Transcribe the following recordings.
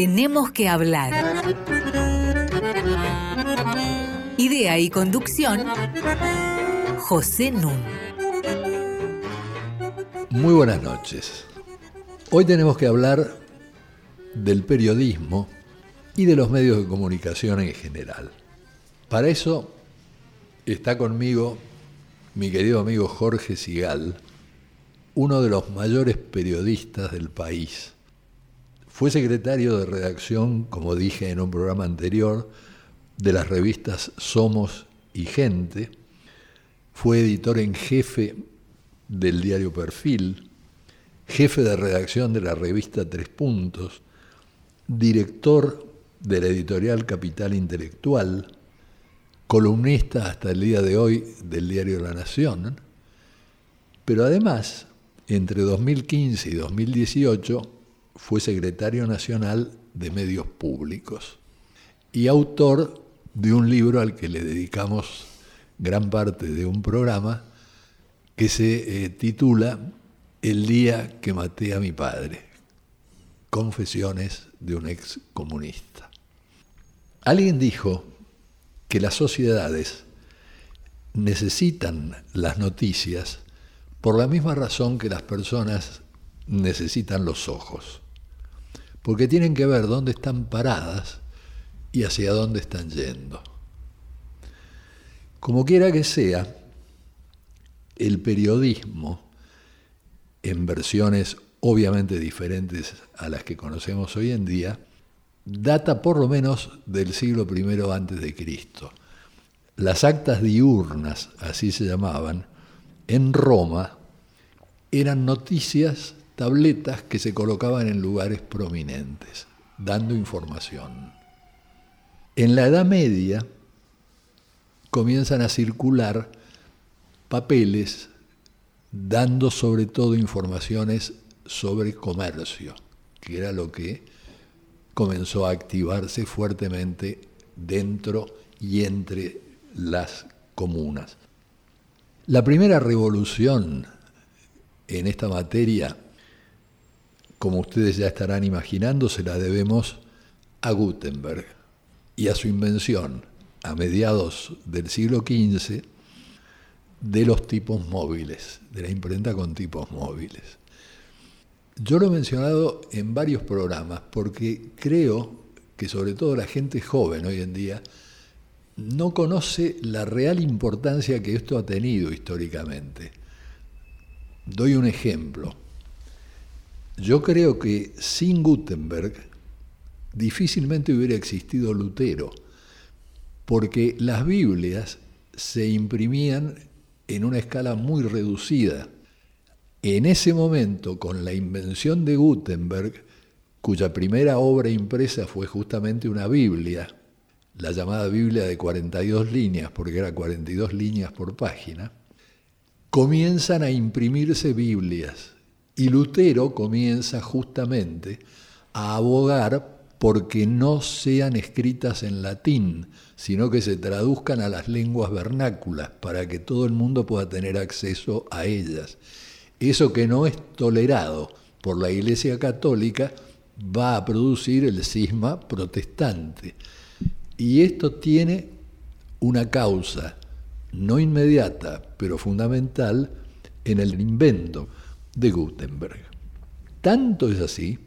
Tenemos que hablar. Idea y conducción, José Nun. Muy buenas noches. Hoy tenemos que hablar del periodismo y de los medios de comunicación en general. Para eso está conmigo mi querido amigo Jorge Sigal, uno de los mayores periodistas del país. Fue secretario de redacción, como dije en un programa anterior, de las revistas Somos y Gente. Fue editor en jefe del diario Perfil, jefe de redacción de la revista Tres Puntos, director de la editorial Capital Intelectual, columnista hasta el día de hoy del diario La Nación, pero además, entre 2015 y 2018, fue secretario nacional de Medios Públicos y autor de un libro al que le dedicamos gran parte de un programa que se eh, titula El día que maté a mi padre, Confesiones de un ex comunista. Alguien dijo que las sociedades necesitan las noticias por la misma razón que las personas necesitan los ojos, porque tienen que ver dónde están paradas y hacia dónde están yendo. Como quiera que sea, el periodismo, en versiones obviamente diferentes a las que conocemos hoy en día, data por lo menos del siglo I antes de Cristo. Las actas diurnas, así se llamaban, en Roma eran noticias, tabletas que se colocaban en lugares prominentes, dando información. En la Edad Media comienzan a circular papeles dando sobre todo informaciones sobre comercio, que era lo que comenzó a activarse fuertemente dentro y entre las comunas. La primera revolución en esta materia, como ustedes ya estarán imaginando, se la debemos a Gutenberg y a su invención a mediados del siglo XV de los tipos móviles, de la imprenta con tipos móviles. Yo lo he mencionado en varios programas porque creo que sobre todo la gente joven hoy en día no conoce la real importancia que esto ha tenido históricamente. Doy un ejemplo. Yo creo que sin Gutenberg difícilmente hubiera existido Lutero, porque las Biblias se imprimían en una escala muy reducida. En ese momento, con la invención de Gutenberg, cuya primera obra impresa fue justamente una Biblia, la llamada Biblia de 42 líneas, porque era 42 líneas por página, comienzan a imprimirse Biblias y Lutero comienza justamente a abogar porque no sean escritas en latín, sino que se traduzcan a las lenguas vernáculas para que todo el mundo pueda tener acceso a ellas eso que no es tolerado por la Iglesia Católica va a producir el cisma protestante. Y esto tiene una causa no inmediata, pero fundamental, en el invento de Gutenberg. Tanto es así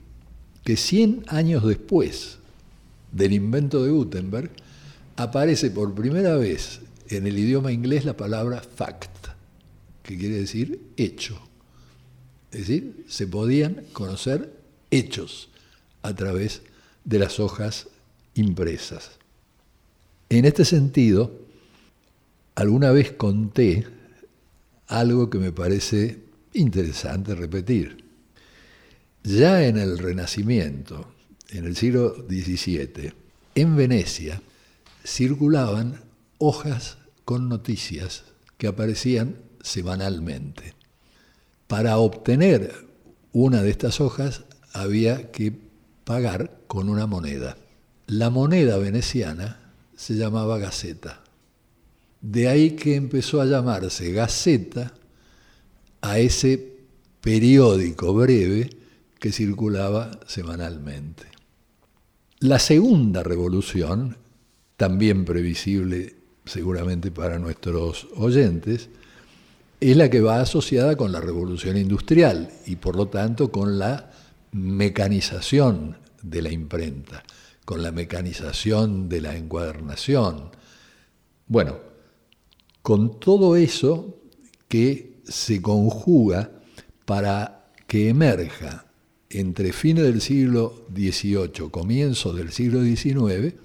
que 100 años después del invento de Gutenberg, aparece por primera vez en el idioma inglés la palabra fact, que quiere decir hecho. Es decir, se podían conocer hechos a través de las hojas impresas. En este sentido, alguna vez conté algo que me parece interesante repetir. Ya en el Renacimiento, en el siglo XVII, en Venecia circulaban hojas con noticias que aparecían semanalmente. Para obtener una de estas hojas había que pagar con una moneda. La moneda veneciana se llamaba Gaceta. De ahí que empezó a llamarse Gaceta a ese periódico breve que circulaba semanalmente. La segunda revolución, también previsible seguramente para nuestros oyentes, es la que va asociada con la revolución industrial y por lo tanto con la mecanización de la imprenta, con la mecanización de la encuadernación. Bueno, con todo eso que se conjuga para que emerja entre fines del siglo XVIII, comienzos del siglo XIX,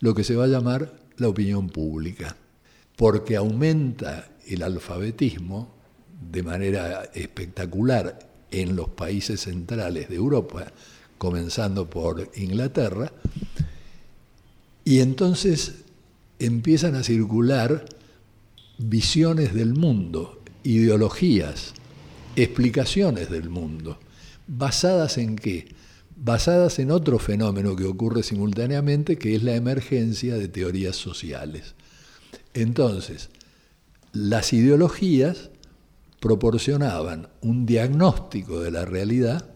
lo que se va a llamar la opinión pública, porque aumenta el alfabetismo de manera espectacular en los países centrales de Europa, comenzando por Inglaterra, y entonces empiezan a circular visiones del mundo, ideologías, explicaciones del mundo, basadas en qué? Basadas en otro fenómeno que ocurre simultáneamente, que es la emergencia de teorías sociales. Entonces, las ideologías proporcionaban un diagnóstico de la realidad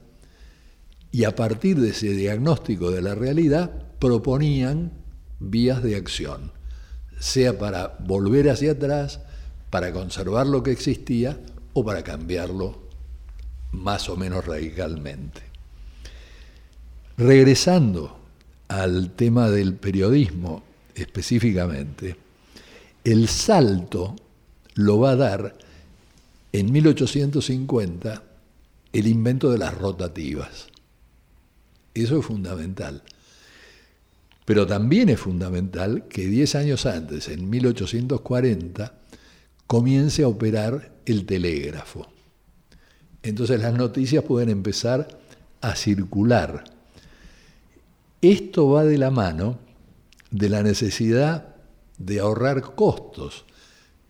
y a partir de ese diagnóstico de la realidad proponían vías de acción, sea para volver hacia atrás, para conservar lo que existía o para cambiarlo más o menos radicalmente. Regresando al tema del periodismo específicamente, el salto lo va a dar en 1850 el invento de las rotativas. Eso es fundamental. Pero también es fundamental que 10 años antes, en 1840, comience a operar el telégrafo. Entonces las noticias pueden empezar a circular. Esto va de la mano de la necesidad de ahorrar costos,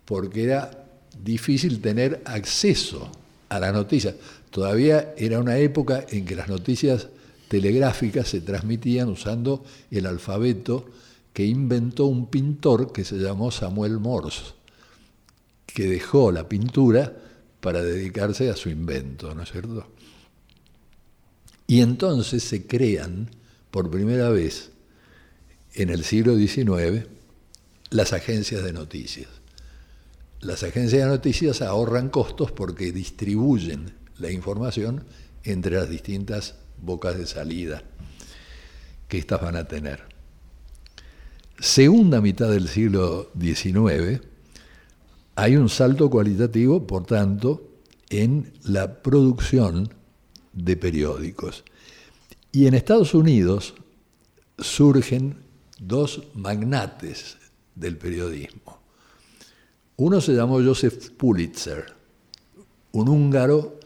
porque era difícil tener acceso a la noticia. Todavía era una época en que las noticias telegráficas se transmitían usando el alfabeto que inventó un pintor que se llamó Samuel Morse, que dejó la pintura para dedicarse a su invento, ¿no es cierto? Y entonces se crean por primera vez en el siglo XIX las agencias de noticias. Las agencias de noticias ahorran costos porque distribuyen la información entre las distintas bocas de salida que éstas van a tener. Segunda mitad del siglo XIX, hay un salto cualitativo, por tanto, en la producción de periódicos. Y en Estados Unidos surgen dos magnates del periodismo. Uno se llamó Joseph Pulitzer, un húngaro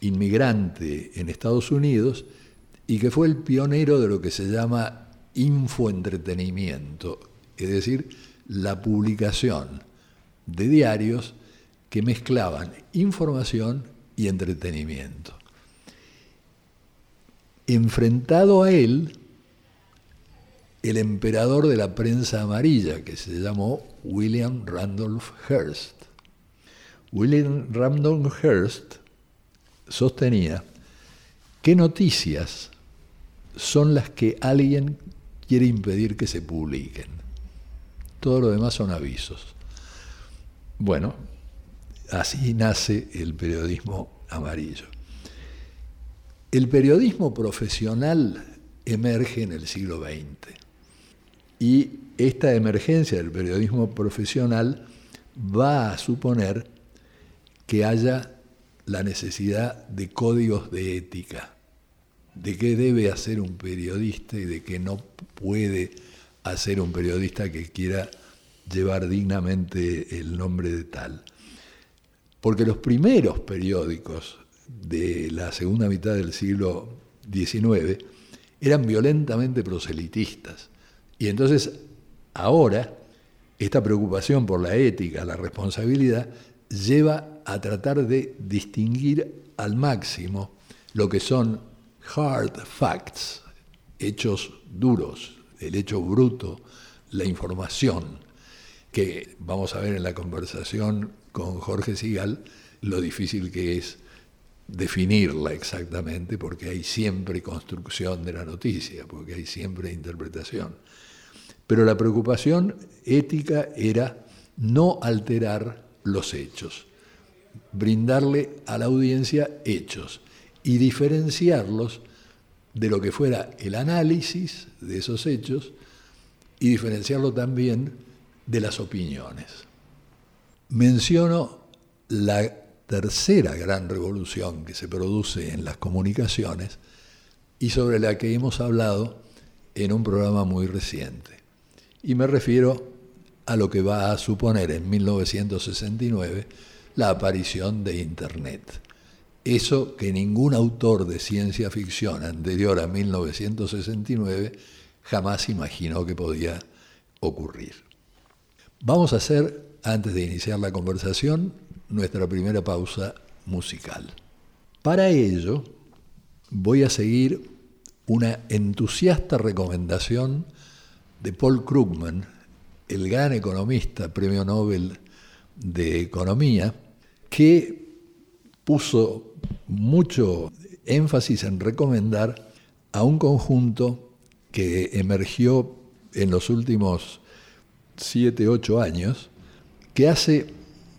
inmigrante en Estados Unidos y que fue el pionero de lo que se llama infoentretenimiento, es decir, la publicación de diarios que mezclaban información y entretenimiento. Enfrentado a él, el emperador de la prensa amarilla, que se llamó William Randolph Hearst. William Randolph Hearst sostenía qué noticias son las que alguien quiere impedir que se publiquen. Todo lo demás son avisos. Bueno, así nace el periodismo amarillo. El periodismo profesional emerge en el siglo XX y esta emergencia del periodismo profesional va a suponer que haya la necesidad de códigos de ética, de qué debe hacer un periodista y de qué no puede hacer un periodista que quiera llevar dignamente el nombre de tal. Porque los primeros periódicos de la segunda mitad del siglo XIX eran violentamente proselitistas. Y entonces ahora esta preocupación por la ética, la responsabilidad, lleva a tratar de distinguir al máximo lo que son hard facts, hechos duros, el hecho bruto, la información, que vamos a ver en la conversación con Jorge Sigal lo difícil que es definirla exactamente porque hay siempre construcción de la noticia, porque hay siempre interpretación. Pero la preocupación ética era no alterar los hechos, brindarle a la audiencia hechos y diferenciarlos de lo que fuera el análisis de esos hechos y diferenciarlo también de las opiniones. Menciono la tercera gran revolución que se produce en las comunicaciones y sobre la que hemos hablado en un programa muy reciente. Y me refiero a lo que va a suponer en 1969 la aparición de Internet. Eso que ningún autor de ciencia ficción anterior a 1969 jamás imaginó que podía ocurrir. Vamos a hacer, antes de iniciar la conversación, nuestra primera pausa musical. Para ello, voy a seguir una entusiasta recomendación de Paul Krugman, el gran economista, premio Nobel de Economía, que puso mucho énfasis en recomendar a un conjunto que emergió en los últimos siete, ocho años, que hace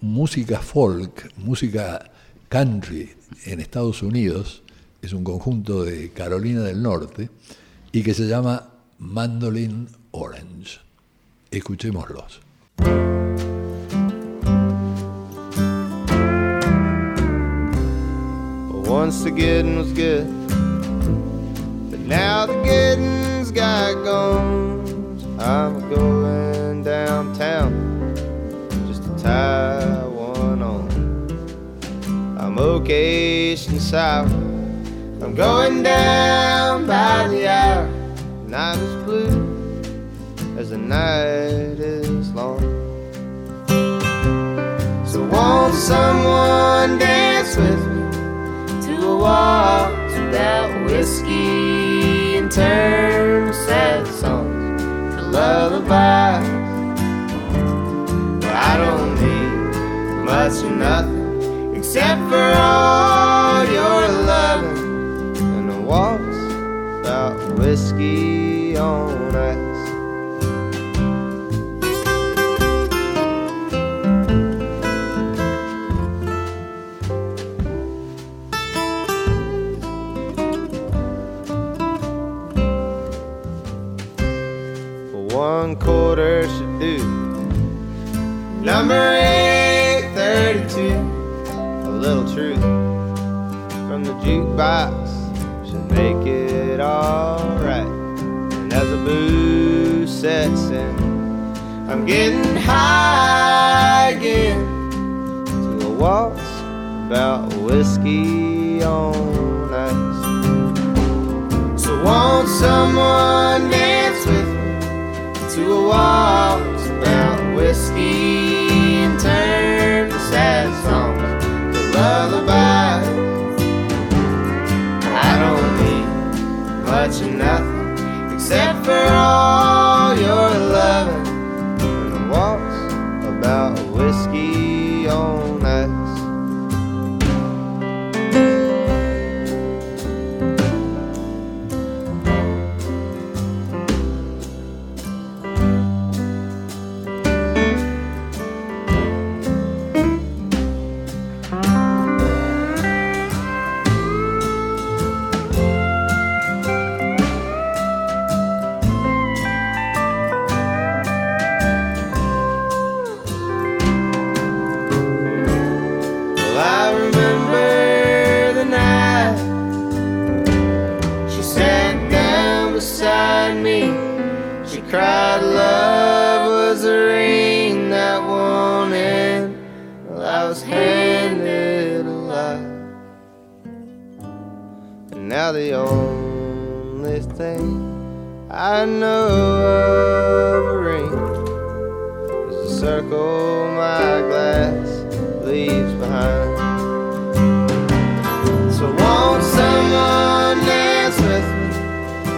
música folk, música country en Estados Unidos, es un conjunto de Carolina del Norte, y que se llama Mandolin Orange. Escuchémoslos. Once the getting was good, but now the getting's got gone. I'm going downtown just to tie one on. I'm occasion sour. I'm going down by the hour. Night is blue as the night is long. So won't someone dance with me? to a waltz without whiskey and turn sad songs to lullabies. I don't need much or nothing except for all your loving and a waltz without whiskey on ice. Number 832, a little truth from the jukebox should make it alright. And as the booze sets in, I'm getting high again to a waltz about whiskey on ice. So won't someone dance with me? to a waltz lullabies. I don't need much or nothing except for all your loving and a waltz about whiskey thing I know of a ring is the circle my glass leaves behind. So won't someone dance with me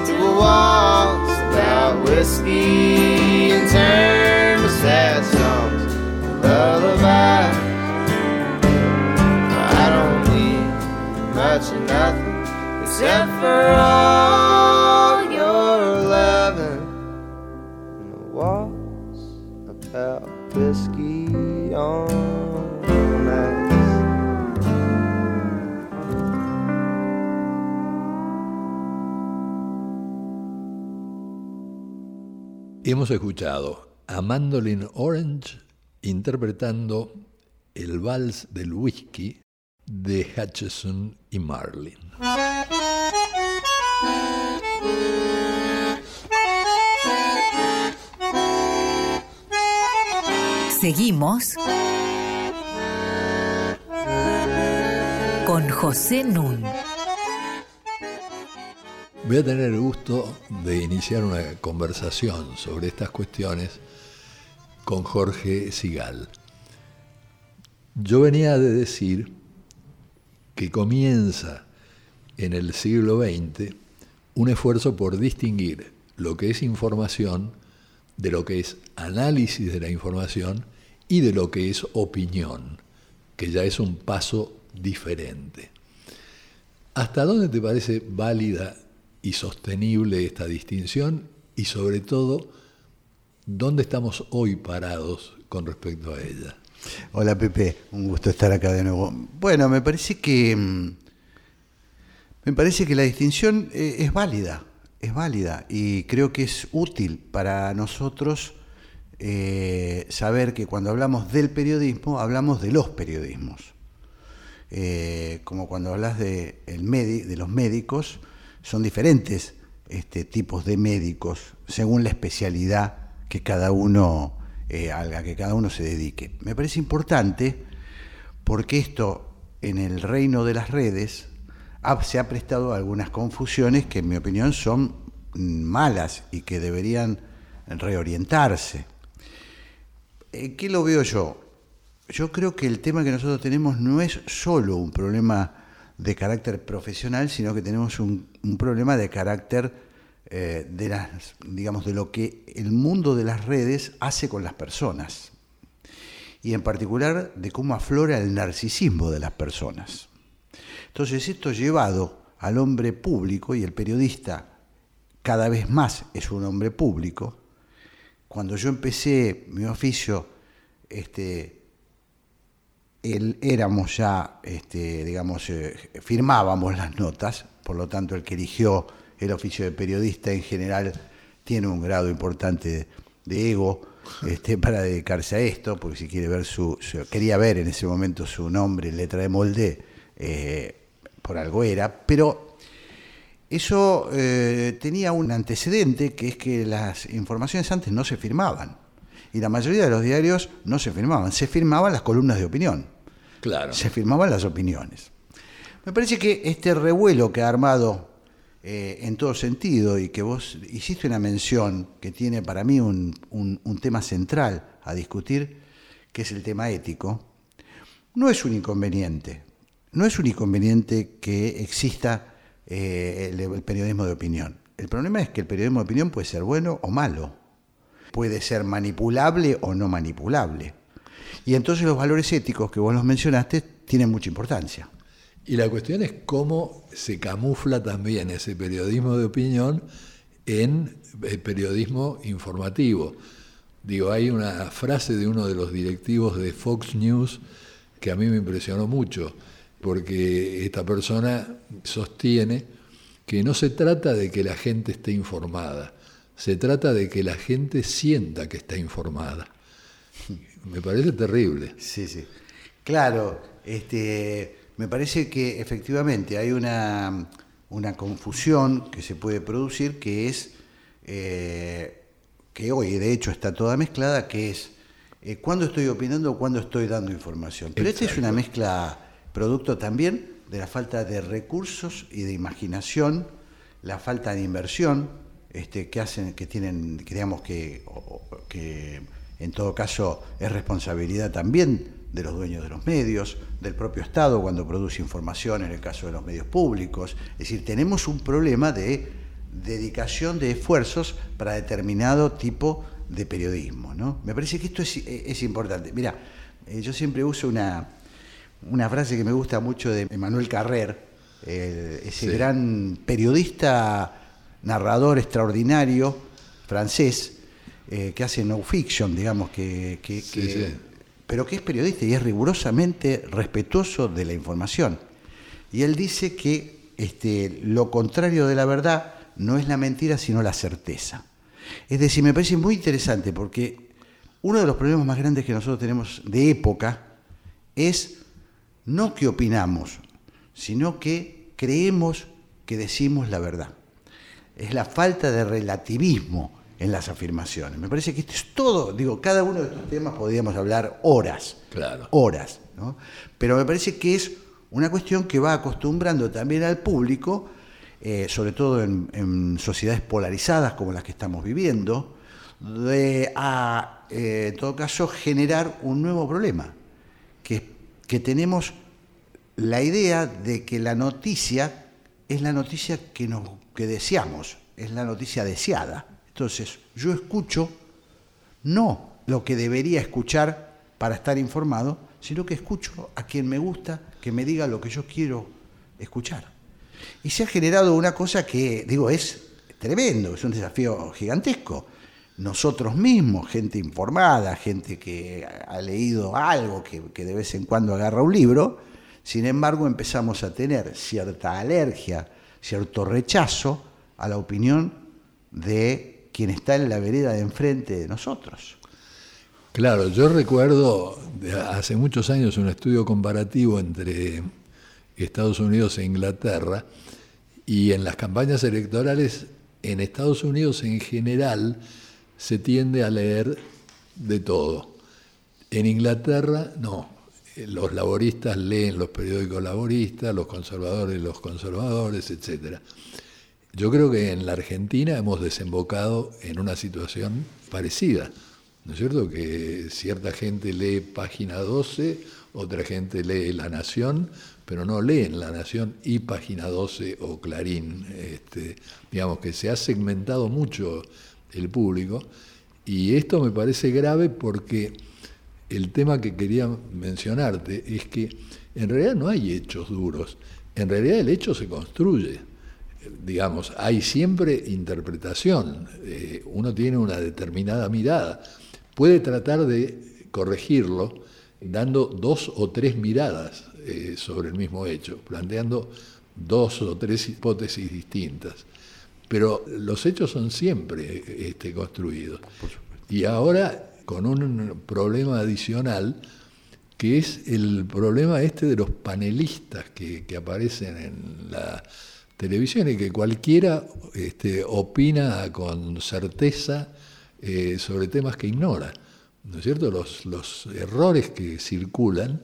to a waltz about whiskey and turn to sad songs to lullaby? I don't need much of nothing except for all Hemos escuchado a Mandolin Orange interpretando el vals del whisky de Hutchison y Marlin. Seguimos con José Nun. Voy a tener el gusto de iniciar una conversación sobre estas cuestiones con Jorge Sigal. Yo venía de decir que comienza en el siglo XX un esfuerzo por distinguir lo que es información de lo que es análisis de la información y de lo que es opinión, que ya es un paso diferente. ¿Hasta dónde te parece válida y sostenible esta distinción? Y sobre todo, ¿dónde estamos hoy parados con respecto a ella? Hola Pepe, un gusto estar acá de nuevo. Bueno, me parece que mm, me parece que la distinción eh, es válida, es válida y creo que es útil para nosotros eh, saber que cuando hablamos del periodismo hablamos de los periodismos. Eh, como cuando hablas de, el de los médicos, son diferentes este, tipos de médicos según la especialidad que cada uno eh, a la que cada uno se dedique. Me parece importante porque esto en el reino de las redes se ha prestado a algunas confusiones que en mi opinión son malas y que deberían reorientarse. Eh, ¿Qué lo veo yo? Yo creo que el tema que nosotros tenemos no es solo un problema de carácter profesional, sino que tenemos un, problema de carácter eh, de las, digamos, de lo que el mundo de las redes hace con las personas. Y en particular de cómo aflora el narcisismo de las personas. Entonces, esto llevado al hombre público y el periodista cada vez más es un hombre público. Cuando yo empecé mi oficio, este, él, éramos ya, este, digamos, eh, firmábamos las notas, por lo tanto el que eligió el oficio de periodista en general tiene un grado importante de, ego este, para dedicarse a esto, porque si quiere ver su, quería ver en ese momento su nombre en letra de molde, eh, por algo era, pero eso eh, tenía un antecedente que es que las informaciones antes no se firmaban. Y la mayoría de los diarios no se firmaban, se firmaban las columnas de opinión. Claro. Se firmaban las opiniones. Me parece que este revuelo que ha armado eh, en todo sentido y que vos hiciste una mención que tiene para mí un, tema central a discutir, que es el tema ético, no es un inconveniente. No es un inconveniente que exista eh, el, periodismo de opinión. El problema es que el periodismo de opinión puede ser bueno o malo. Puede ser manipulable o no manipulable. Y entonces los valores éticos que vos los mencionaste tienen mucha importancia. Y la cuestión es cómo se camufla también ese periodismo de opinión en el periodismo informativo. Digo, hay una frase de uno de los directivos de Fox News que a mí me impresionó mucho, porque esta persona sostiene que no se trata de que la gente esté informada, se trata de que la gente sienta que está informada. Me parece terrible. Sí, sí. Claro, este me parece que efectivamente hay una, confusión que se puede producir que es, eh, que hoy de hecho está toda mezclada, que es eh, cuándo estoy opinando o cuándo estoy dando información. Pero esta es una mezcla producto también de la falta de recursos y de imaginación, la falta de inversión este, que hacen, que tienen, que, que en todo caso es responsabilidad también de los dueños de los medios, del propio Estado cuando produce información en el caso de los medios públicos. Es decir, tenemos un problema de dedicación de esfuerzos para determinado tipo de periodismo. ¿no? Me parece que esto es, importante. Mira, eh, yo siempre uso una, una frase que me gusta mucho de Emanuel Carrer, ese Sí. gran periodista, narrador extraordinario, francés, eh, que hace no fiction, digamos, que, que- Sí, que- sí. Pero que es periodista y es rigurosamente respetuoso de la información. Y él dice que este, lo contrario de la verdad no es la mentira, sino la certeza. Es decir, me parece muy interesante porque uno de los problemas más grandes que nosotros tenemos de época es no que opinamos, sino que creemos que decimos la verdad. Es la falta de relativismo en las afirmaciones. Me parece que esto es todo, digo, cada uno de estos temas podríamos hablar horas, Claro. horas, ¿no? Pero me parece que es una cuestión que va acostumbrando también al público, eh, sobre todo en, en sociedades polarizadas como las que estamos viviendo, de a, eh, en todo caso, generar un nuevo problema, que, que tenemos la idea de que la noticia es la noticia que, nos, que deseamos, es la noticia deseada. Entonces, yo escucho no lo que debería escuchar para estar informado, sino que escucho a quien me gusta que me diga lo que yo quiero escuchar. Y se ha generado una cosa que, digo, es tremendo, es un desafío gigantesco. Nosotros mismos, gente informada, gente que ha leído algo, que, que de vez en cuando agarra un libro, sin embargo empezamos a tener cierta alergia, cierto rechazo a la opinión de quien está en la vereda de enfrente de nosotros. Claro, yo recuerdo hace muchos años un estudio comparativo entre Estados Unidos e Inglaterra y en las campañas electorales en Estados Unidos en general se tiende a leer de todo. En Inglaterra no. Los laboristas leen los periódicos laboristas, los conservadores los conservadores, etcétera. Yo creo que en la Argentina hemos desembocado en una situación parecida. ¿No es cierto? Que cierta gente lee página 12, otra gente lee La Nación, pero no leen La Nación y página 12 o Clarín. Este, digamos que se ha segmentado mucho el público y esto me parece grave porque el tema que quería mencionarte es que en realidad no hay hechos duros, en realidad el hecho se construye digamos, hay siempre interpretación, eh, uno tiene una determinada mirada, puede tratar de corregirlo dando dos o tres miradas eh, sobre el mismo hecho, planteando dos o tres hipótesis distintas, pero los hechos son siempre este, construidos. Y ahora con un problema adicional, que es el problema este de los panelistas que, que aparecen en la televisión y que cualquiera este, opina con certeza eh, sobre temas que ignora. ¿No es cierto? Los, los errores que circulan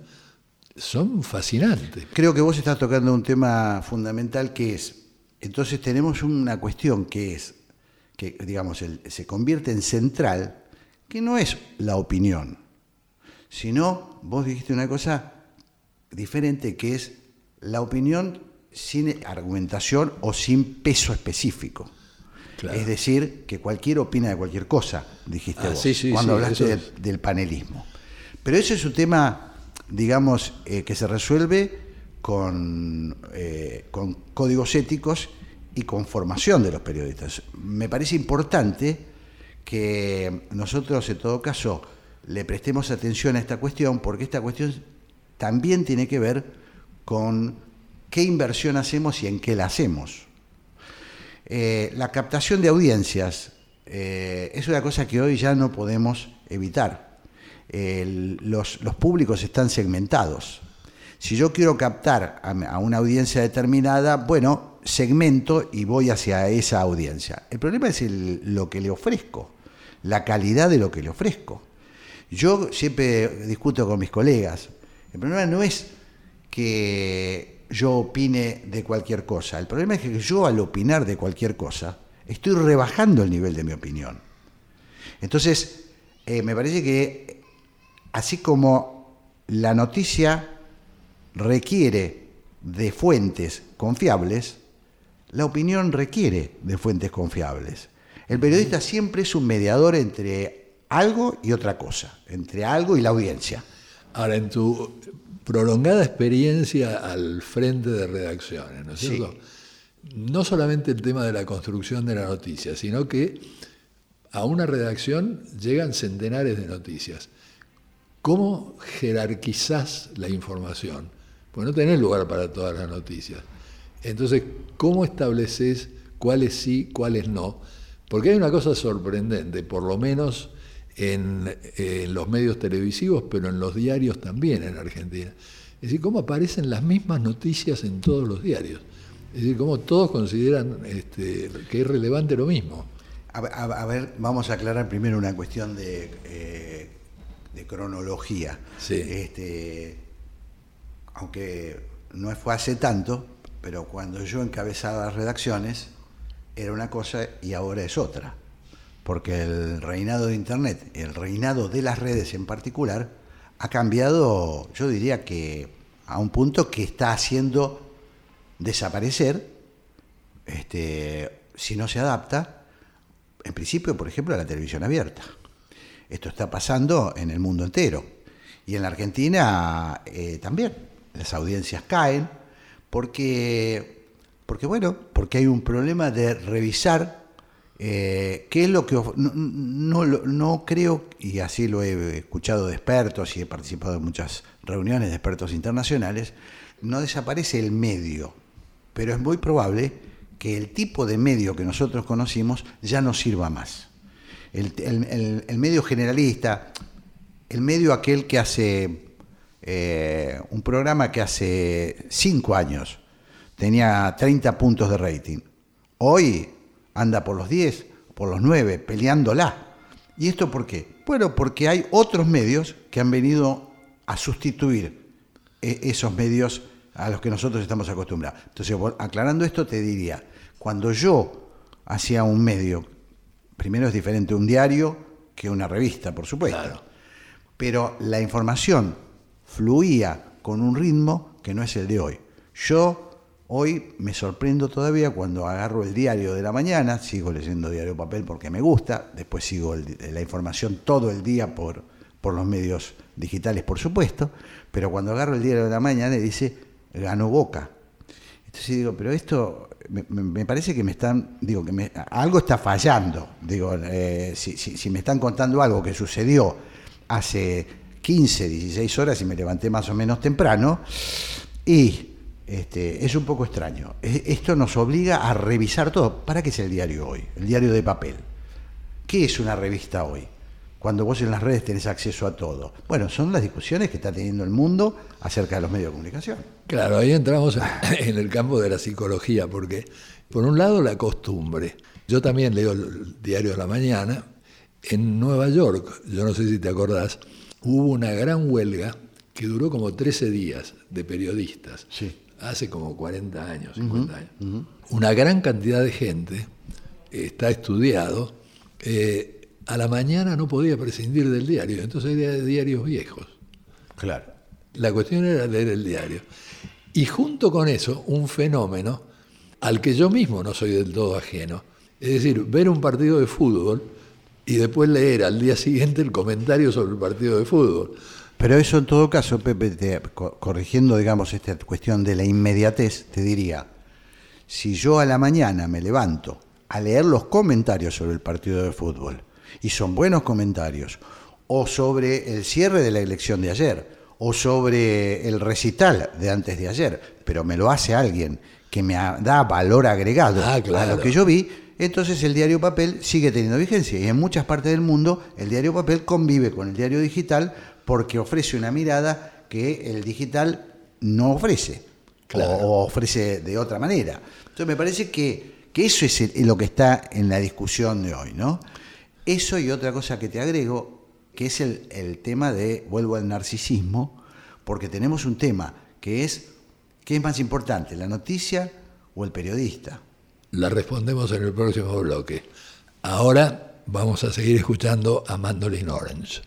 son fascinantes. Creo que vos estás tocando un tema fundamental que es, entonces tenemos una cuestión que es, que digamos, el- se convierte en central, que no es la opinión, sino, vos dijiste una cosa diferente, que es la opinión sin argumentación o sin peso específico. Claro. Es decir, que cualquiera opina de cualquier cosa, dijiste Ah, vos, sí, sí, cuando sí, hablaste del, panelismo. Pero eso es un tema, digamos, eh, que se resuelve con, eh, con códigos éticos y con formación de los periodistas. Me parece importante que nosotros, en todo caso, le prestemos atención a esta cuestión, porque esta cuestión también tiene que ver con qué inversión hacemos y en qué la hacemos. Eh, la captación de audiencias eh, es una cosa que hoy ya no podemos evitar. Los, los públicos están segmentados. Si yo quiero captar a, una audiencia determinada, bueno, segmento y voy hacia esa audiencia. El problema es lo que le ofrezco, la calidad de lo que le ofrezco. Yo siempre discuto con mis colegas. El problema no es que yo opine de cualquier cosa. El problema es que yo al opinar de cualquier cosa estoy rebajando el nivel de mi opinión. Entonces, eh, me parece que así como la noticia requiere de fuentes confiables, la opinión requiere de fuentes confiables. El periodista siempre es un mediador entre algo y otra cosa, entre algo y la audiencia. Ahora, en tu prolongada experiencia al frente de redacciones, ¿no es Sí. cierto? No solamente el tema de la construcción de la noticia, sino que a una redacción llegan centenares de noticias. ¿Cómo jerarquizás la información? Pues no tenés lugar para todas las noticias. Entonces, ¿cómo estableces cuáles sí, cuáles no? Porque hay una cosa sorprendente, por lo menos en, en los medios televisivos, pero en los diarios también en Argentina. Es decir, cómo aparecen las mismas noticias en todos los diarios. Es decir, cómo todos consideran este, que es relevante lo mismo. A, a- a ver, vamos a aclarar primero una cuestión de, eh, de cronología. Sí. Este, aunque no fue hace tanto, pero cuando yo encabezaba las redacciones era una cosa y ahora es otra. Porque el reinado de Internet, el reinado de las redes en particular, ha cambiado, yo diría que a un punto que está haciendo desaparecer, este, si no se adapta, en principio, por ejemplo, a la televisión abierta. Esto está pasando en el mundo entero. Y en la Argentina eh, también. Las audiencias caen porque, porque, bueno, porque hay un problema de revisar eh, qué es lo que... No, no, creo, y así lo he escuchado de expertos y he participado en muchas reuniones de expertos internacionales, no desaparece el medio, pero es muy probable que el tipo de medio que nosotros conocimos ya no sirva más. El- el medio generalista, el medio aquel que hace eh, un programa que hace cinco años tenía 30 puntos de rating. Hoy anda por los 10, por los 9, peleándola. ¿Y esto por qué? Bueno, porque hay otros medios que han venido a sustituir e- esos medios a los que nosotros estamos acostumbrados. Entonces, aclarando esto, te diría, cuando yo hacía un medio, primero es diferente un diario que una revista, por supuesto, Claro. pero la información fluía con un ritmo que no es el de hoy. Yo hoy me sorprendo todavía cuando agarro el diario de la mañana, sigo leyendo diario papel porque me gusta, después sigo la información todo el día por, por los medios digitales, por supuesto, pero cuando agarro el diario de la mañana dice, ganó Boca. Entonces digo, pero esto me, parece que me están, digo, que me- algo está fallando. Digo, eh, si, si- si me están contando algo que sucedió hace 15, 16 horas y me levanté más o menos temprano, y este, es un poco extraño. Esto nos obliga a revisar todo. ¿Para qué es el diario hoy? El diario de papel. ¿Qué es una revista hoy? Cuando vos en las redes tenés acceso a todo. Bueno, son las discusiones que está teniendo el mundo acerca de los medios de comunicación. Claro, ahí entramos en el campo de la psicología, porque por un lado la costumbre. Yo también leo el diario de la mañana. En Nueva York, yo no sé si te acordás, hubo una gran huelga que duró como 13 días de periodistas. Sí. Hace como 40 años, 50 años. Una gran cantidad de gente, está estudiado, eh, a la mañana no podía prescindir del diario, entonces había diarios viejos. Claro. La cuestión era leer el diario. Y junto con eso, un fenómeno al que yo mismo no soy del todo ajeno. Es decir, ver un partido de fútbol y después leer al día siguiente el comentario sobre el partido de fútbol. Pero eso en todo caso, Pepe, te- co- corrigiendo, digamos, esta cuestión de la inmediatez, te diría, si yo a la mañana me levanto a leer los comentarios sobre el partido de fútbol, y son buenos comentarios, o sobre el cierre de la elección de ayer, o sobre el recital de antes de ayer, pero me lo hace alguien que me da valor agregado Ah, a lo que yo vi, entonces el diario papel sigue teniendo vigencia. Y en muchas partes del mundo el diario papel convive con el diario digital porque ofrece una mirada que el digital no ofrece. Claro. O, ofrece de otra manera. Entonces me parece que, que eso es el- lo que está en la discusión de hoy, ¿no? Eso y otra cosa que te agrego, que es el, el tema de, vuelvo al narcisismo, porque tenemos un tema que es, ¿qué es más importante, la noticia o el periodista? La respondemos en el próximo bloque. Ahora vamos a seguir escuchando a Mandolin Orange.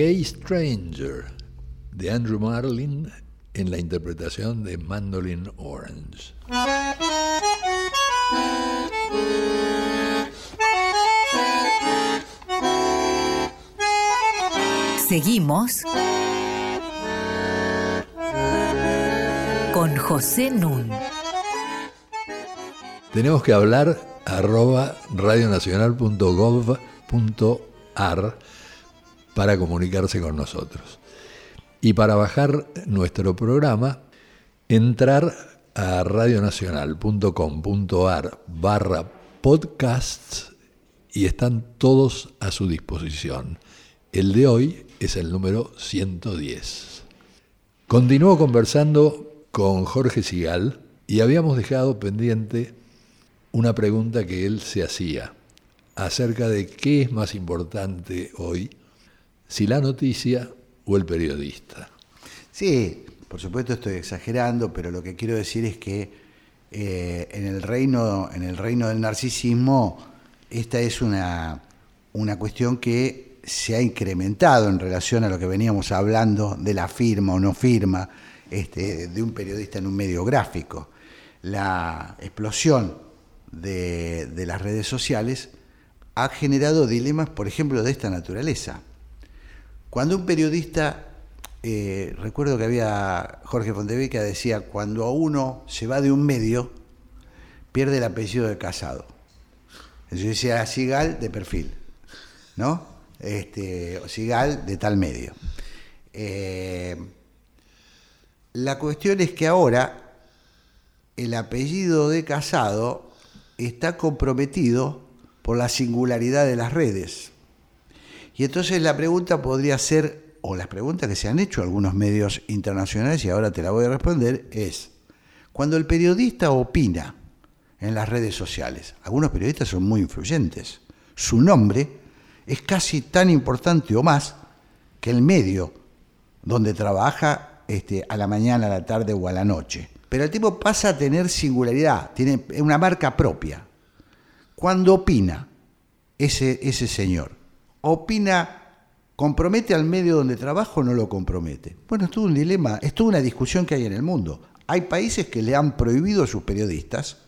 Hey Stranger de Andrew Marlin en la interpretación de Mandolin Orange. Seguimos con José Nun. Tenemos que hablar arroba radionacional.gov.ar para comunicarse con nosotros. Y para bajar nuestro programa, entrar a radionacional.com.ar barra podcasts y están todos a su disposición. El de hoy es el número 110. Continúo conversando con Jorge Sigal y habíamos dejado pendiente una pregunta que él se hacía acerca de qué es más importante hoy, si la noticia o el periodista. Sí, por supuesto estoy exagerando, pero lo que quiero decir es que eh, en, el reino, en el reino del narcisismo esta es una, una cuestión que se ha incrementado en relación a lo que veníamos hablando de la firma o no firma este, de un periodista en un medio gráfico. La explosión de, de las redes sociales ha generado dilemas, por ejemplo, de esta naturaleza. Cuando un periodista, eh, recuerdo que había Jorge Fontevica decía, cuando uno se va de un medio, pierde el apellido de casado. Yo decía Sigal de perfil, ¿no? Este, Sigal de tal medio. Eh, la cuestión es que ahora el apellido de casado está comprometido por la singularidad de las redes. Y entonces la pregunta podría ser, o las preguntas que se han hecho algunos medios internacionales, y ahora te la voy a responder, es, cuando el periodista opina en las redes sociales, algunos periodistas son muy influyentes, su nombre es casi tan importante o más que el medio donde trabaja este, a la mañana, a la tarde o a la noche. Pero el tipo pasa a tener singularidad, tiene una marca propia. Cuando opina ese, ese señor, opina, compromete al medio donde trabaja o no lo compromete. Bueno, es todo un dilema, es toda una discusión que hay en el mundo. Hay países que le han prohibido a sus periodistas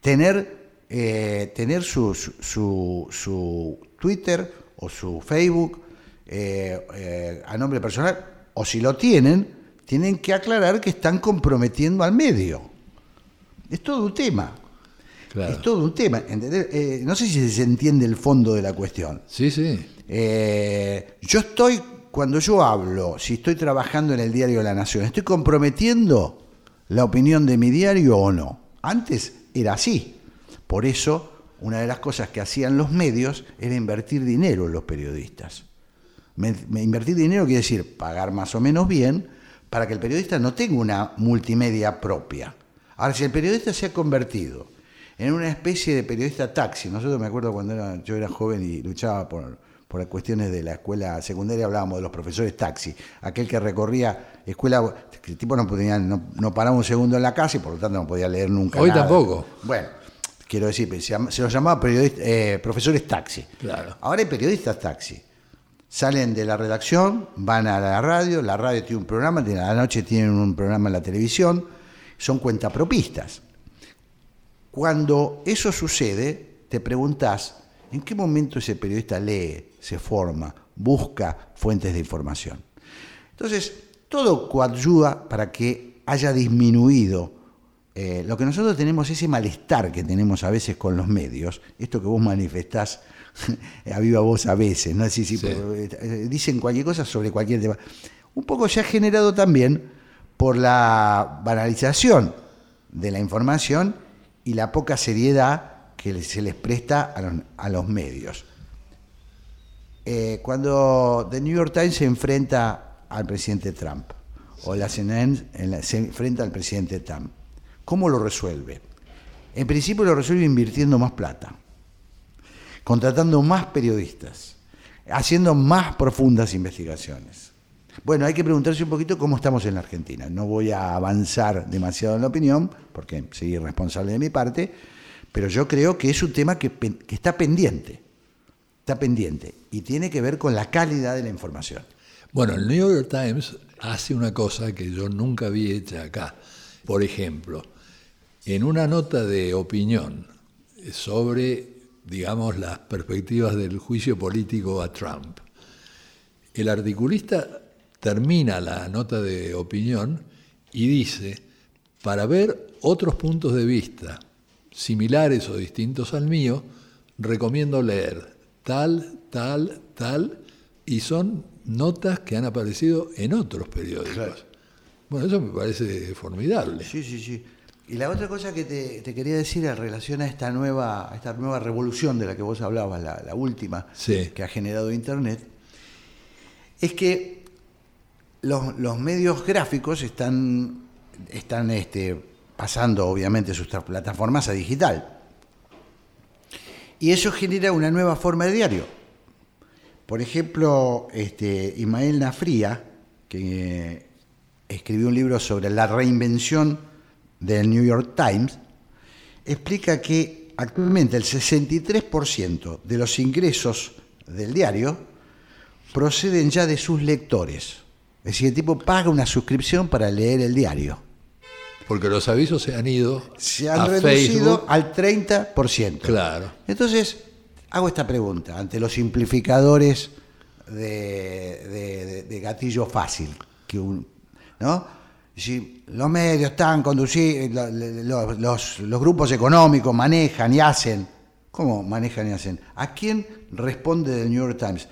tener, eh, tener su, su, su Twitter o su Facebook eh, eh, a nombre personal, o si lo tienen, tienen que aclarar que están comprometiendo al medio. Es todo un tema. Claro. Es todo un tema. Eh, no sé si se entiende el fondo de la cuestión. Sí, sí. Eh, yo estoy, cuando yo hablo, si estoy trabajando en el diario de la Nación, ¿estoy comprometiendo la opinión de mi diario o no? Antes era así. Por eso, una de las cosas que hacían los medios era invertir dinero en los periodistas. Me- me- invertir dinero quiere decir pagar más o menos bien para que el periodista no tenga una multimedia propia. Ahora, si el periodista se ha convertido en una especie de periodista taxi, nosotros me acuerdo cuando era- yo era joven y luchaba por, por cuestiones de la escuela secundaria, hablábamos de los profesores taxi, aquel que recorría escuela, el tipo no, podía, no, no paraba un segundo en la casa y por lo tanto no podía leer nunca. Hoy nada. tampoco. Bueno, quiero decir, se, los llamaba periodista- eh, profesores taxi. Claro. Ahora hay periodistas taxi. Salen de la redacción, van a la radio, la radio tiene un programa, a la noche tienen un programa en la televisión, son cuentapropistas. Cuando eso sucede, te preguntás, ¿en qué momento ese periodista lee, se forma, busca fuentes de información? Entonces, todo coadyuva para que haya disminuido eh, lo que nosotros tenemos, ese malestar que tenemos a veces con los medios, esto que vos manifestás a viva voz a veces, ¿no? Sí, Sí. pero, eh, eh, dicen cualquier cosa sobre cualquier tema. Un poco se ha generado también por la banalización de la información y la poca seriedad que se les presta a los, a los medios. Eh, cuando The New York Times se enfrenta al presidente Trump, o la CNN se enfrenta al presidente Trump, ¿cómo lo resuelve? En principio lo resuelve invirtiendo más plata, contratando más periodistas, haciendo más profundas investigaciones. Bueno, hay que preguntarse un poquito cómo estamos en la Argentina. No voy a avanzar demasiado en la opinión, porque soy irresponsable de mi parte, pero yo creo que es un tema que, que está pendiente. Está pendiente y tiene que ver con la calidad de la información. Bueno, el New York Times hace una cosa que yo nunca vi hecha acá. Por ejemplo, en una nota de opinión sobre, digamos, las perspectivas del juicio político a Trump, el articulista termina la nota de opinión y dice, para ver otros puntos de vista similares o distintos al mío, recomiendo leer tal, tal, tal, y son notas que han aparecido en otros periódicos. Claro. Bueno, eso me parece formidable. Sí, sí, sí. Y la otra cosa que te, te quería decir en relación a esta nueva, a esta nueva revolución de la que vos hablabas, la, la última, Sí. que ha generado Internet, es que los, medios gráficos están, están este, pasando, obviamente, sus plataformas a digital. Y eso genera una nueva forma de diario. Por ejemplo, este, Ismael Nafría, que eh, escribió un libro sobre la reinvención del New York Times, explica que actualmente el 63% de los ingresos del diario proceden ya de sus lectores. Es decir, el tipo paga una suscripción para leer el diario. Porque los avisos se han ido Se han a reducido Facebook. al 30%. Claro. Entonces, hago esta pregunta ante los simplificadores de, de- de- de gatillo fácil. Que un- ¿no? Si los medios están conducidos, los, los- los grupos económicos manejan y hacen. ¿Cómo manejan y hacen? ¿A quién responde del New York Times?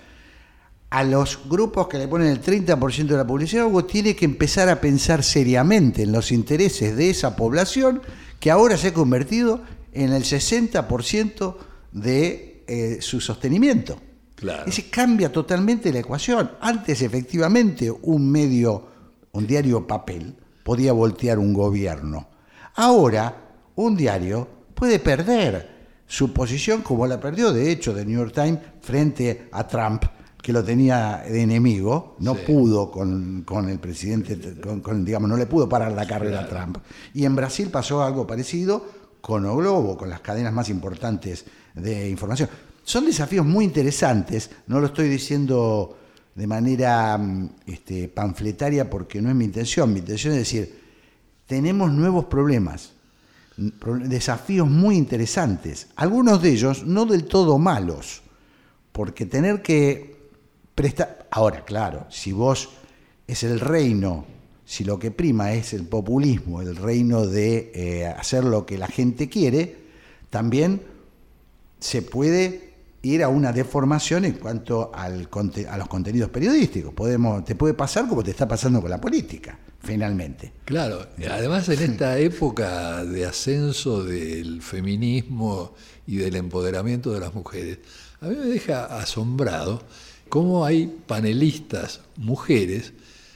A los grupos que le ponen el 30% de la publicidad, algo tiene que empezar a pensar seriamente en los intereses de esa población que ahora se ha convertido en el 60% de eh, su sostenimiento. Claro. Ese cambia totalmente la ecuación. Antes, efectivamente, un medio, un diario papel, podía voltear un gobierno. Ahora, un diario puede perder su posición como la perdió, de hecho, de New York Times frente a Trump, que lo tenía de enemigo, no Sí. pudo con, con el presidente, con, con, digamos, no le pudo parar la carrera a Trump. Y en Brasil pasó algo parecido con O Globo, con las cadenas más importantes de información. Son desafíos muy interesantes, no lo estoy diciendo de manera mm, este, panfletaria porque no es mi intención, mi intención es decir, tenemos nuevos problemas, desafíos muy interesantes, algunos de ellos no del todo malos, porque tener que prestar, Ahora, claro, si vos es el reino, si lo que prima es el populismo, el reino de eh, hacer lo que la gente quiere, también se puede ir a una deformación en cuanto al, conte- a los contenidos periodísticos. Podemos, te puede pasar como te está pasando con la política, finalmente. Claro, además en esta época de ascenso del feminismo y del empoderamiento de las mujeres, a mí me deja asombrado cómo hay panelistas, mujeres,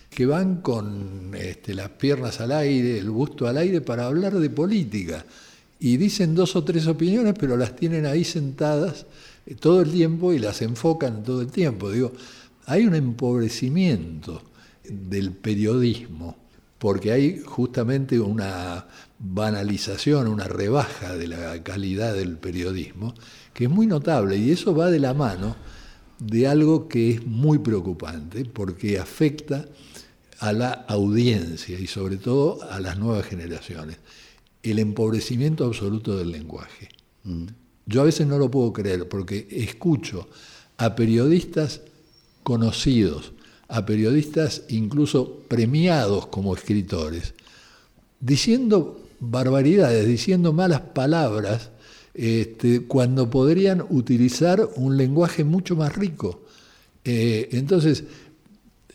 que van con este, las piernas al aire, el busto al aire para hablar de política. Y dicen dos o tres opiniones, pero las tienen ahí sentadas eh, todo el tiempo y las enfocan todo el tiempo. Digo, hay un empobrecimiento del periodismo, porque hay justamente una banalización, una rebaja de la calidad del periodismo, que es muy notable, y eso va de la mano de algo que es muy preocupante, porque afecta a la audiencia y sobre todo a las nuevas generaciones, el empobrecimiento absoluto del lenguaje. Yo a veces no lo puedo creer porque escucho a periodistas conocidos, a periodistas incluso premiados como escritores, diciendo barbaridades, diciendo malas palabras, este, cuando podrían utilizar un lenguaje mucho más rico. Eh, entonces,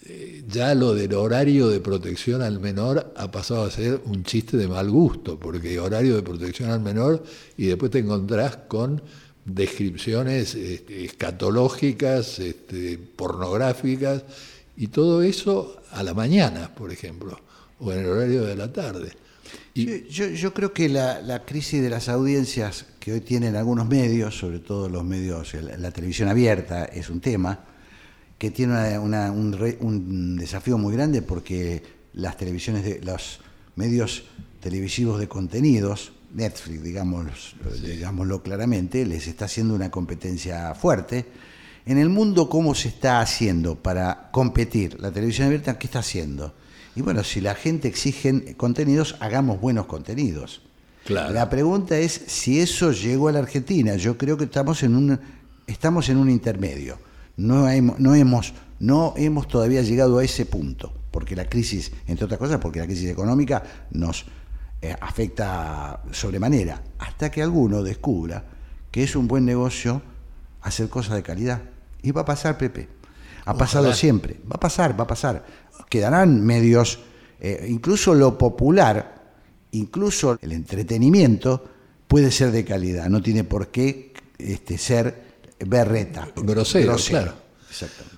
eh, ya lo del horario de protección al menor ha pasado a ser un chiste de mal gusto, porque horario de protección al menor y después te encontrás con descripciones este, escatológicas, este, pornográficas, y todo eso a la mañana, por ejemplo, o en el horario de la tarde. Y, Yo, yo creo que la, la crisis de las audiencias que hoy tienen algunos medios, sobre todo los medios, la televisión abierta, es un tema que tiene una- una- un, re- un desafío muy grande porque las televisiones, de, los medios televisivos de contenidos, Netflix, digamos, digámoslo claramente, les está haciendo una competencia fuerte. En el mundo, ¿cómo se está haciendo para competir? La televisión abierta, ¿qué está haciendo? Y bueno, si la gente exige contenidos, hagamos buenos contenidos. Claro. La pregunta es si eso llegó a la Argentina. Yo creo que estamos en un, estamos en un intermedio. No hemos, no, hemos, no hemos todavía llegado a ese punto, porque la crisis, entre otras cosas, porque la crisis económica nos eh, afecta sobremanera, hasta que alguno descubra que es un buen negocio hacer cosas de calidad. Y va a pasar, Pepe. Ha pasado siempre. Va a pasar, va a pasar. Quedarán medios, eh, incluso lo popular, incluso el entretenimiento puede ser de calidad. No tiene por qué este, ser berreta. Grosero, claro.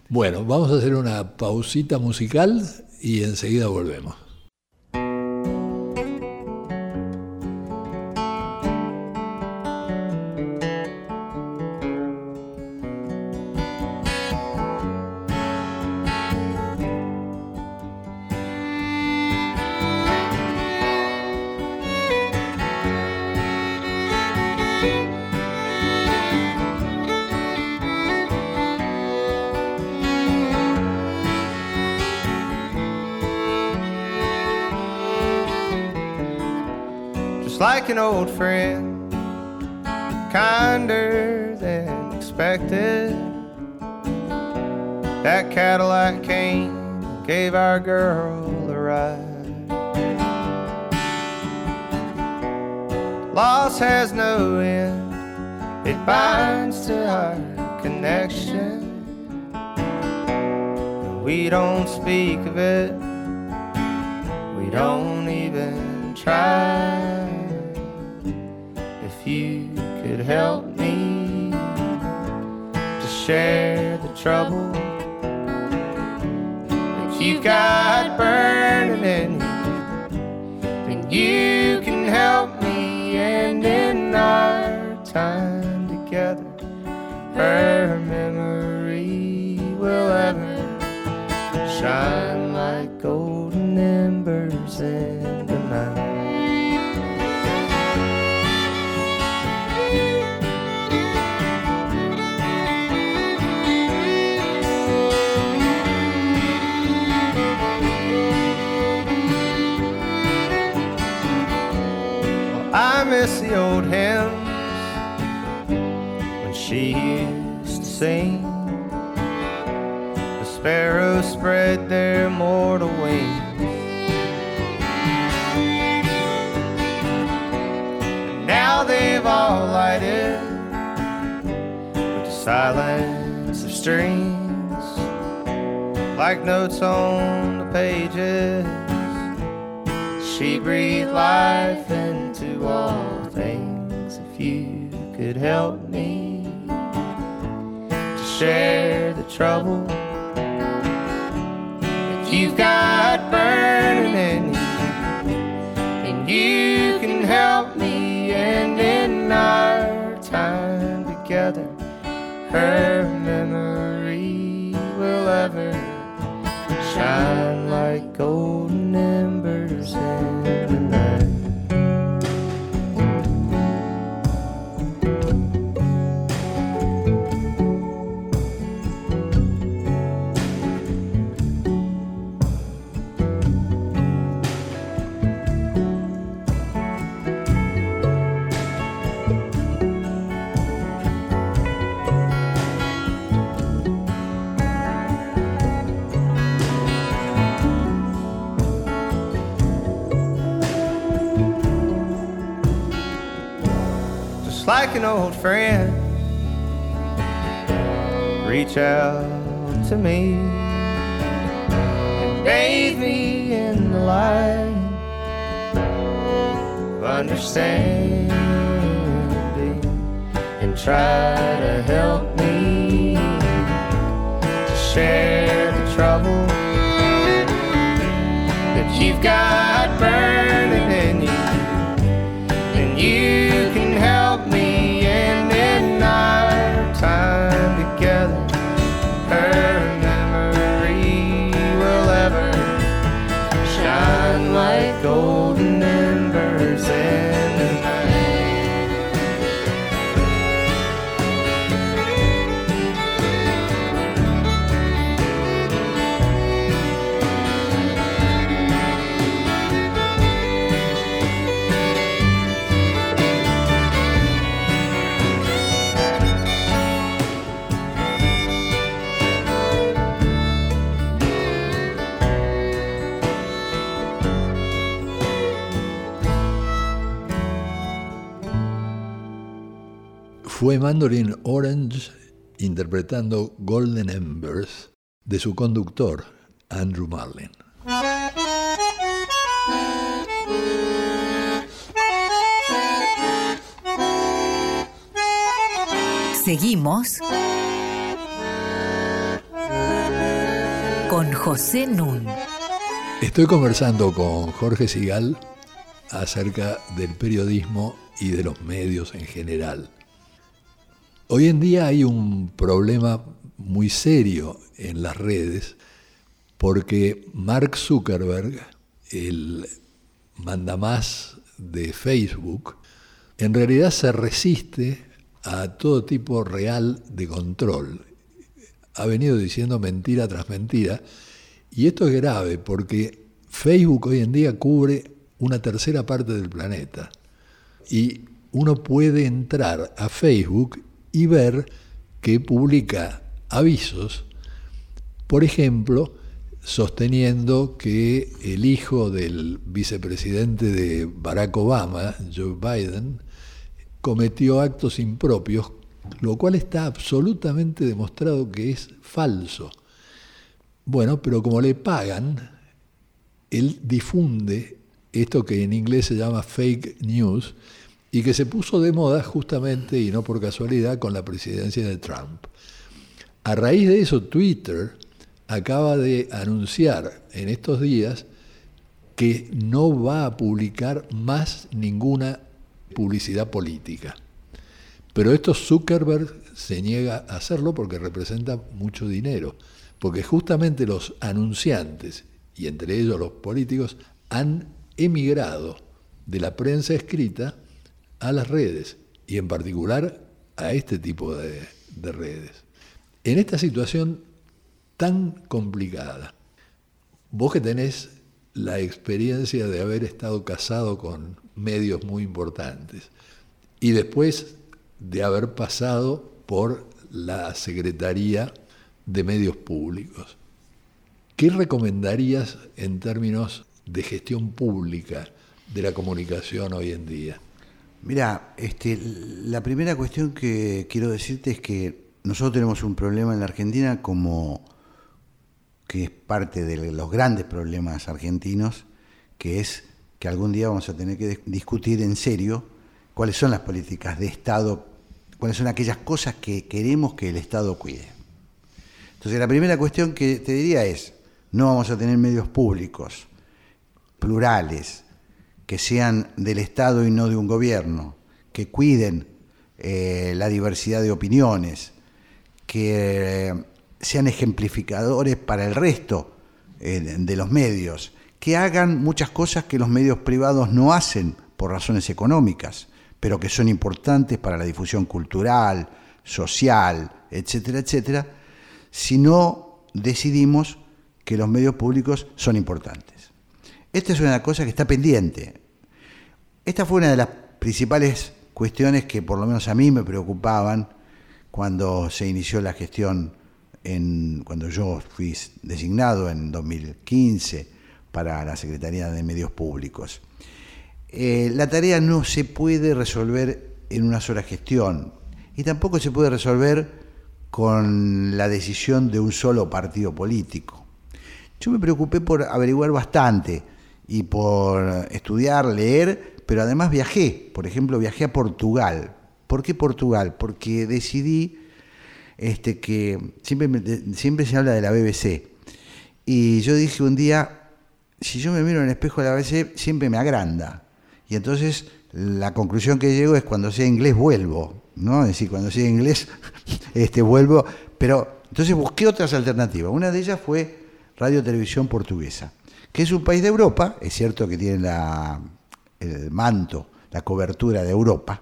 Bueno, vamos a hacer una pausita musical y enseguida volvemos. Loss has no end, it binds to our connection. We don't speak of it, we don't even try. If you could help me to share the trouble that you've got burning in you, then you her memory will ever shine like golden embers The sparrows spread their mortal wings. Now they've all lighted with the silence of streams, like notes on the pages. She breathed life into all things. If you could help me share the trouble that you've got burning in you, and you can help me. And in our time together, her memory will ever shine old friend. Reach out to me and bathe me in the light of understanding and try to help me to share the trouble that you've got burning Fue Mandarin Orange interpretando Golden Embers de su conductor, Andrew Marlin. Seguimos con José Nun. Estoy conversando con Jorge Sigal acerca del periodismo y de los medios en general. Hoy en día hay un problema muy serio en las redes porque Mark Zuckerberg, el mandamás de Facebook, en realidad se resiste a todo tipo real de control. Ha venido diciendo mentira tras mentira y esto es grave porque Facebook hoy en día cubre una tercera parte del planeta y uno puede entrar a Facebook y ver que publica avisos, por ejemplo, sosteniendo que el hijo del vicepresidente de Barack Obama, Joe Biden, cometió actos impropios, lo cual está absolutamente demostrado que es falso. Bueno, pero como le pagan, él difunde esto que en inglés se llama fake news y que se puso de moda justamente y no por casualidad con la presidencia de Trump. A raíz de eso, Twitter acaba de anunciar en estos días que no va a publicar más ninguna publicidad política. Pero esto Zuckerberg se niega a hacerlo porque representa mucho dinero, porque justamente los anunciantes, y entre ellos los políticos, han emigrado de la prensa escrita a las redes, y en particular a este tipo de, de redes. En esta situación tan complicada, vos que tenés la experiencia de haber estado casado con medios muy importantes y después de haber pasado por la Secretaría de Medios Públicos. ¿qué recomendarías en términos de gestión pública de la comunicación hoy en día? Mira, este, la primera cuestión que quiero decirte es que nosotros tenemos un problema en la Argentina como que es parte de los grandes problemas argentinos, que es que algún día vamos a tener que discutir en serio cuáles son las políticas de Estado, cuáles son aquellas cosas que queremos que el Estado cuide. Entonces, la primera cuestión que te diría es, no vamos a tener medios públicos plurales, que sean del Estado y no de un gobierno, que cuiden eh, la diversidad de opiniones, que eh, sean ejemplificadores para el resto eh, de los medios, que hagan muchas cosas que los medios privados no hacen por razones económicas, pero que son importantes para la difusión cultural, social, etcétera, etcétera, si no decidimos que los medios públicos son importantes. Esta es una cosa que está pendiente. Esta fue una de las principales cuestiones que por lo menos a mí me preocupaban cuando se inició la gestión cuando yo fui designado en 2015 para la Secretaría de Medios Públicos. Eh, la tarea no se puede resolver en una sola gestión y tampoco se puede resolver con la decisión de un solo partido político. Yo me preocupé por averiguar bastante y por estudiar, leer, pero además viajé. Por ejemplo, viajé a Portugal. ¿Por qué Portugal? Porque decidí este, que siempre, siempre se habla de la BBC. Y yo dije un día, si yo me miro en el espejo de la BBC, siempre me agranda. Y entonces la conclusión que llego es cuando sea inglés vuelvo, ¿no? Es decir, cuando sea inglés este, vuelvo. Pero entonces busqué otras alternativas. Una de ellas fue Radio Televisión Portuguesa, que es un país de Europa, es cierto que tiene la, el manto, la cobertura de Europa,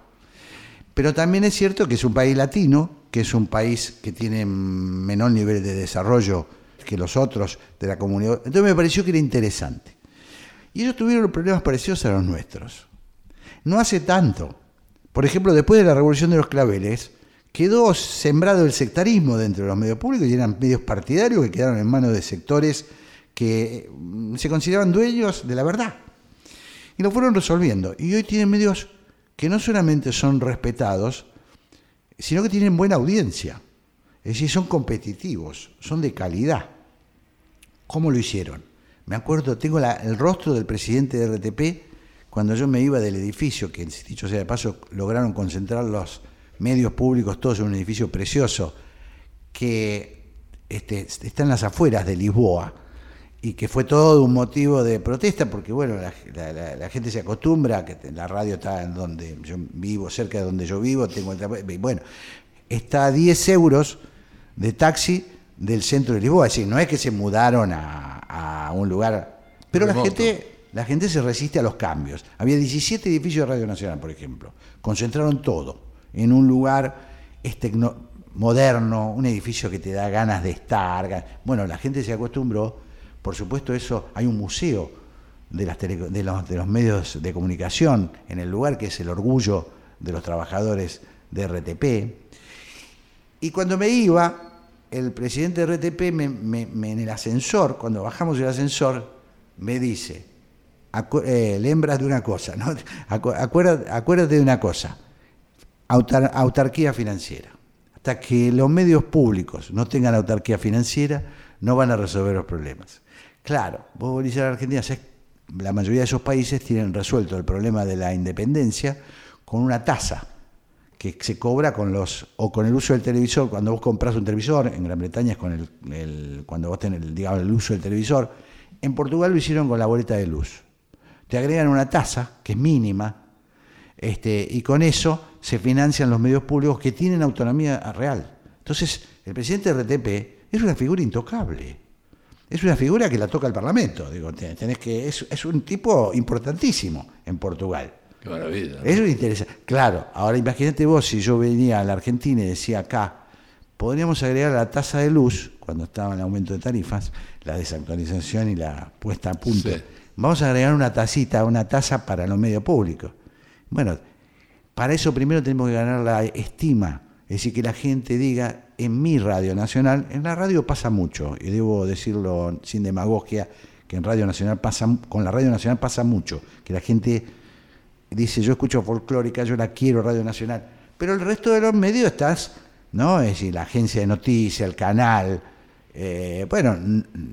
pero también es cierto que es un país latino, que es un país que tiene menor nivel de desarrollo que los otros de la comunidad. Entonces me pareció que era interesante. Y ellos tuvieron problemas parecidos a los nuestros. No hace tanto. Por ejemplo, después de la revolución de los claveles, quedó sembrado el sectarismo dentro de los medios públicos y eran medios partidarios que quedaron en manos de sectores que mm, se consideraban dueños de la verdad. Y lo fueron resolviendo. Y hoy tienen medios que no solamente son respetados, sino que tienen buena audiencia. Es decir, son competitivos, son de calidad. ¿Cómo lo hicieron? Me acuerdo, tengo el rostro del presidente de RTP cuando yo me iba del edificio, que dicho sea de paso, lograron concentrar los medios públicos todos en un edificio precioso, que este, está en las afueras de Lisboa y que fue todo un motivo de protesta, porque bueno, la, gente se acostumbra, que la radio está en donde yo vivo, cerca de donde yo vivo, tengo el bueno, está a 10 euros de taxi del centro de Lisboa, es decir, no es que se mudaron a, un lugar, pero la gente, la gente se resiste a los cambios. Había 17 edificios de Radio Nacional, por ejemplo, concentraron todo en un lugar este, moderno, un edificio que te da ganas de estar, bueno, la gente se acostumbró por supuesto, eso hay un museo de, los, medios de comunicación en el lugar que es el orgullo de los trabajadores de RTP. Y cuando me iba, el presidente de RTP en el ascensor, cuando bajamos el ascensor, me dice, eh, lembras de una cosa, ¿no? acuérdate, de una cosa, autarquía financiera. Hasta que los medios públicos no tengan autarquía financiera, no van a resolver los problemas. Claro, vos volvés a la Argentina, la mayoría de esos países tienen resuelto el problema de la independencia con una tasa que se cobra con los o con el uso del televisor. Cuando vos compras un televisor en Gran Bretaña es con el, cuando vos tenés el, digamos, el uso del televisor. En Portugal lo hicieron con la boleta de luz. Te agregan una tasa que es mínima este, y con eso se financian los medios públicos que tienen autonomía real. Entonces el presidente de RTP es una figura intocable es una figura que la toca el Parlamento. Digo, tenés que, es, un tipo importantísimo en Portugal. Qué maravilla. Eso interesa. Claro, ahora imagínate vos si yo venía a la Argentina y decía acá, podríamos agregar la tasa de luz, cuando estaba en aumento de tarifas, la desactualización y la puesta a punto. Vamos a agregar una tasita, una tasa para los medios públicos. Bueno, para eso primero tenemos que ganar la estima, es decir, que la gente diga, en mi radio nacional, en la radio pasa mucho, y debo decirlo sin demagogia, que en Radio Nacional pasa, con la Radio Nacional pasa mucho, que la gente dice, yo escucho folclórica, yo la quiero Radio Nacional, pero el resto de los medios estás, ¿no? Es decir, la agencia de noticias, el canal, eh, bueno,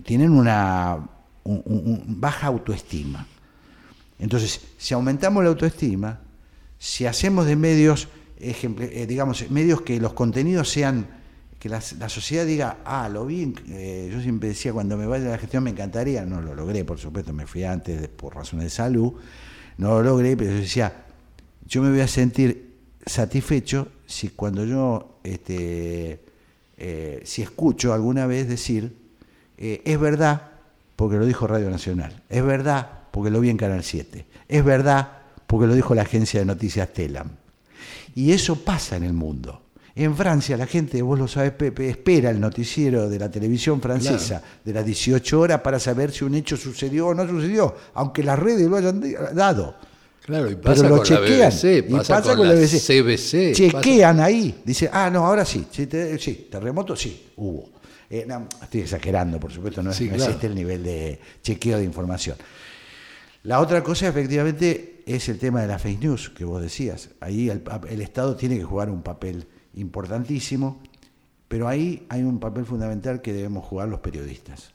tienen una un- baja autoestima. Entonces, si aumentamos la autoestima, si hacemos de medios, eh, digamos, medios que los contenidos sean, que la, sociedad diga, ah, lo vi, eh, yo siempre decía, cuando me vaya a la gestión me encantaría, no lo logré, por supuesto, me fui antes por razones de salud, no lo logré, pero yo decía, yo me voy a sentir satisfecho si cuando yo, este, eh, si escucho alguna vez decir, eh, es verdad, porque lo dijo Radio Nacional, es verdad, porque lo vi en Canal 7, es verdad, porque lo dijo la agencia de noticias Telam. Y eso pasa en el mundo. En Francia la gente, vos lo sabes Pepe, espera el noticiero de la televisión francesa de las 18 horas para saber si un hecho sucedió o no sucedió, aunque las redes lo hayan dado. Claro, y pasa Pero lo con chequean. la BBC, y pasa, con, con la BBC. CBC. Chequean ahí. Dice, ah, no, ahora sí. Sí, te- sí, terremoto, sí, hubo. Eh, no, estoy exagerando, por supuesto, no, es- Sí, no claro. este el nivel de chequeo de información. La otra cosa, efectivamente, es el tema de la fake news que vos decías. Ahí el, el Estado tiene que jugar un papel importantísimo, pero ahí hay un papel fundamental que debemos jugar los periodistas.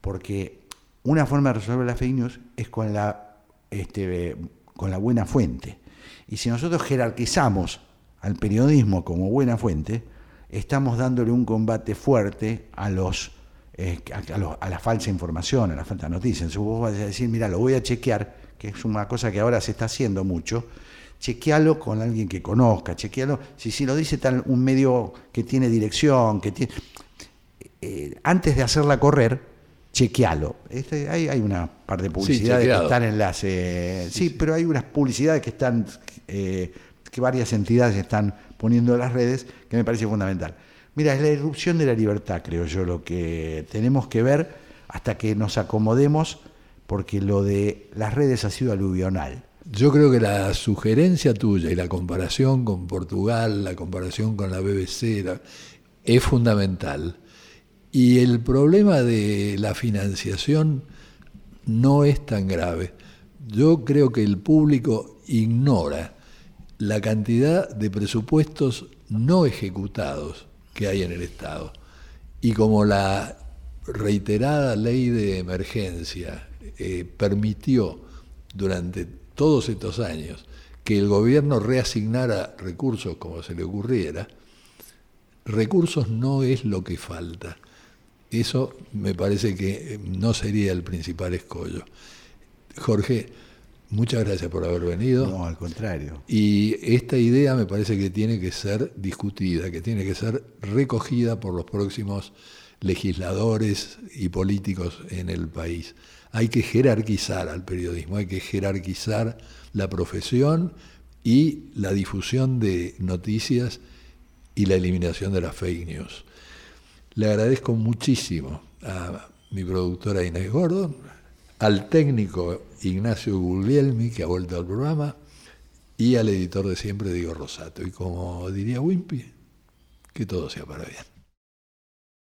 Porque una forma de resolver la fake news es con la, este, con la buena fuente. Y si nosotros jerarquizamos al periodismo como buena fuente, estamos dándole un combate fuerte a los eh, a, a la falsa información, a la falsa noticia. Entonces vos vas a decir, mira, lo voy a chequear, que es una cosa que ahora se está haciendo mucho, chequealo con alguien que conozca, chequealo, si, si lo dice tal, un medio que tiene dirección, que tiene... eh, antes de hacerla correr, chequealo. Este, hay, hay una par de publicidades que están en las... eh, sí, pero hay unas publicidades que están... eh, que varias entidades están poniendo en las redes, que me parece fundamental. Mira, es la irrupción de la libertad, creo yo, lo que tenemos que ver hasta que nos acomodemos, porque lo de las redes ha sido aluvional. Yo creo que la sugerencia tuya y la comparación con Portugal, la comparación con la BBC, la- es fundamental. Y el problema de la financiación no es tan grave. Yo creo que el público ignora la cantidad de presupuestos no ejecutados que hay en el Estado. Y como la reiterada ley de emergencia eh, permitió durante todos estos años que el gobierno reasignara recursos como se le ocurriera, recursos no es lo que falta. Eso me parece que eh, no sería el principal escollo. Jorge, muchas gracias por haber venido. No, al contrario. Y esta idea me parece que tiene que ser discutida, que tiene que ser recogida por los próximos legisladores y políticos en el país. Hay que jerarquizar al periodismo, hay que jerarquizar la profesión y la difusión de noticias y la eliminación de las fake news. Le agradezco muchísimo a mi productora Inés Gordon, al técnico Ignacio Guglielmi, que ha vuelto al programa, y al editor de siempre, Diego Rosato. Y como diría Wimpy, que todo sea para bien.